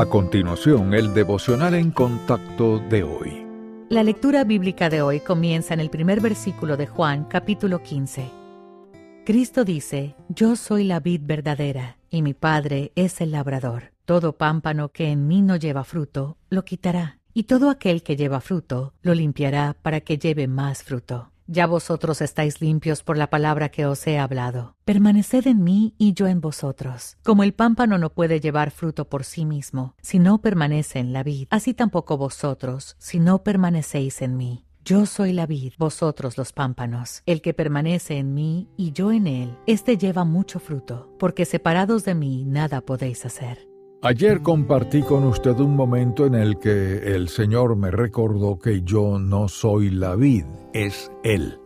A continuación, el devocional en contacto de hoy. La lectura bíblica de hoy comienza en el primer versículo de Juan capítulo 15. Cristo dice, Yo soy la vid verdadera, y mi Padre es el labrador. Todo pámpano que en mí no lleva fruto, lo quitará, y todo aquel que lleva fruto, lo limpiará para que lleve más fruto. Ya vosotros estáis limpios por la palabra que os he hablado. Permaneced en mí y yo en vosotros. Como el pámpano no puede llevar fruto por sí mismo, si no permanece en la vid, así tampoco vosotros, si no permanecéis en mí. Yo soy la vid, vosotros los pámpanos. El que permanece en mí y yo en él, éste lleva mucho fruto, porque separados de mí nada podéis hacer. Ayer compartí con usted un momento en el que el Señor me recordó que yo no soy la vid, es Él.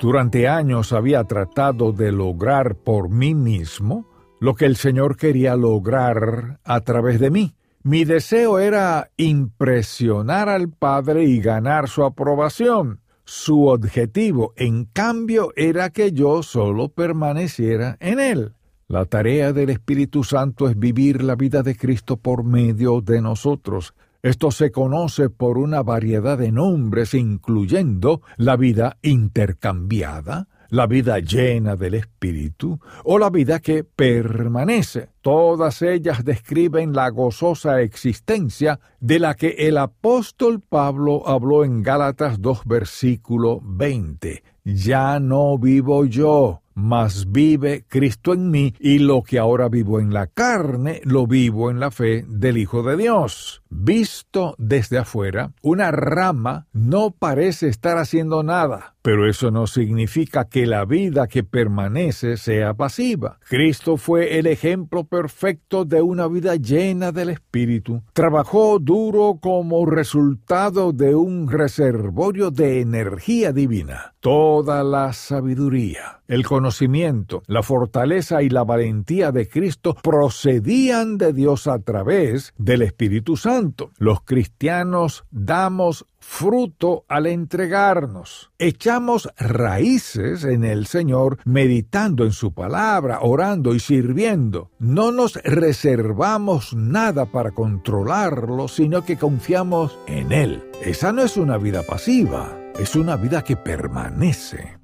Durante años había tratado de lograr por mí mismo lo que el Señor quería lograr a través de mí. Mi deseo era impresionar al Padre y ganar su aprobación. Su objetivo, en cambio, era que yo solo permaneciera en Él. La tarea del Espíritu Santo es vivir la vida de Cristo por medio de nosotros. Esto se conoce por una variedad de nombres, incluyendo la vida intercambiada, la vida llena del Espíritu o la vida que permanece. Todas ellas describen la gozosa existencia de la que el apóstol Pablo habló en Gálatas 2 versículo 20. Ya no vivo yo, mas vive Cristo en mí, y lo que ahora vivo en la carne, lo vivo en la fe del Hijo de Dios. Visto desde afuera, una rama no parece estar haciendo nada, pero eso no significa que la vida que permanece sea pasiva. Cristo fue el ejemplo perfecto de una vida llena del Espíritu. Trabajó duro como resultado de un reservorio de energía divina. Toda la sabiduría, el conocimiento, la fortaleza y la valentía de Cristo procedían de Dios a través del Espíritu Santo. Los cristianos damos fruto al entregarnos. Echamos raíces en el Señor meditando en su palabra, orando y sirviendo. No nos reservamos nada para controlarlo, sino que confiamos en Él. Esa no es una vida pasiva, es una vida que permanece.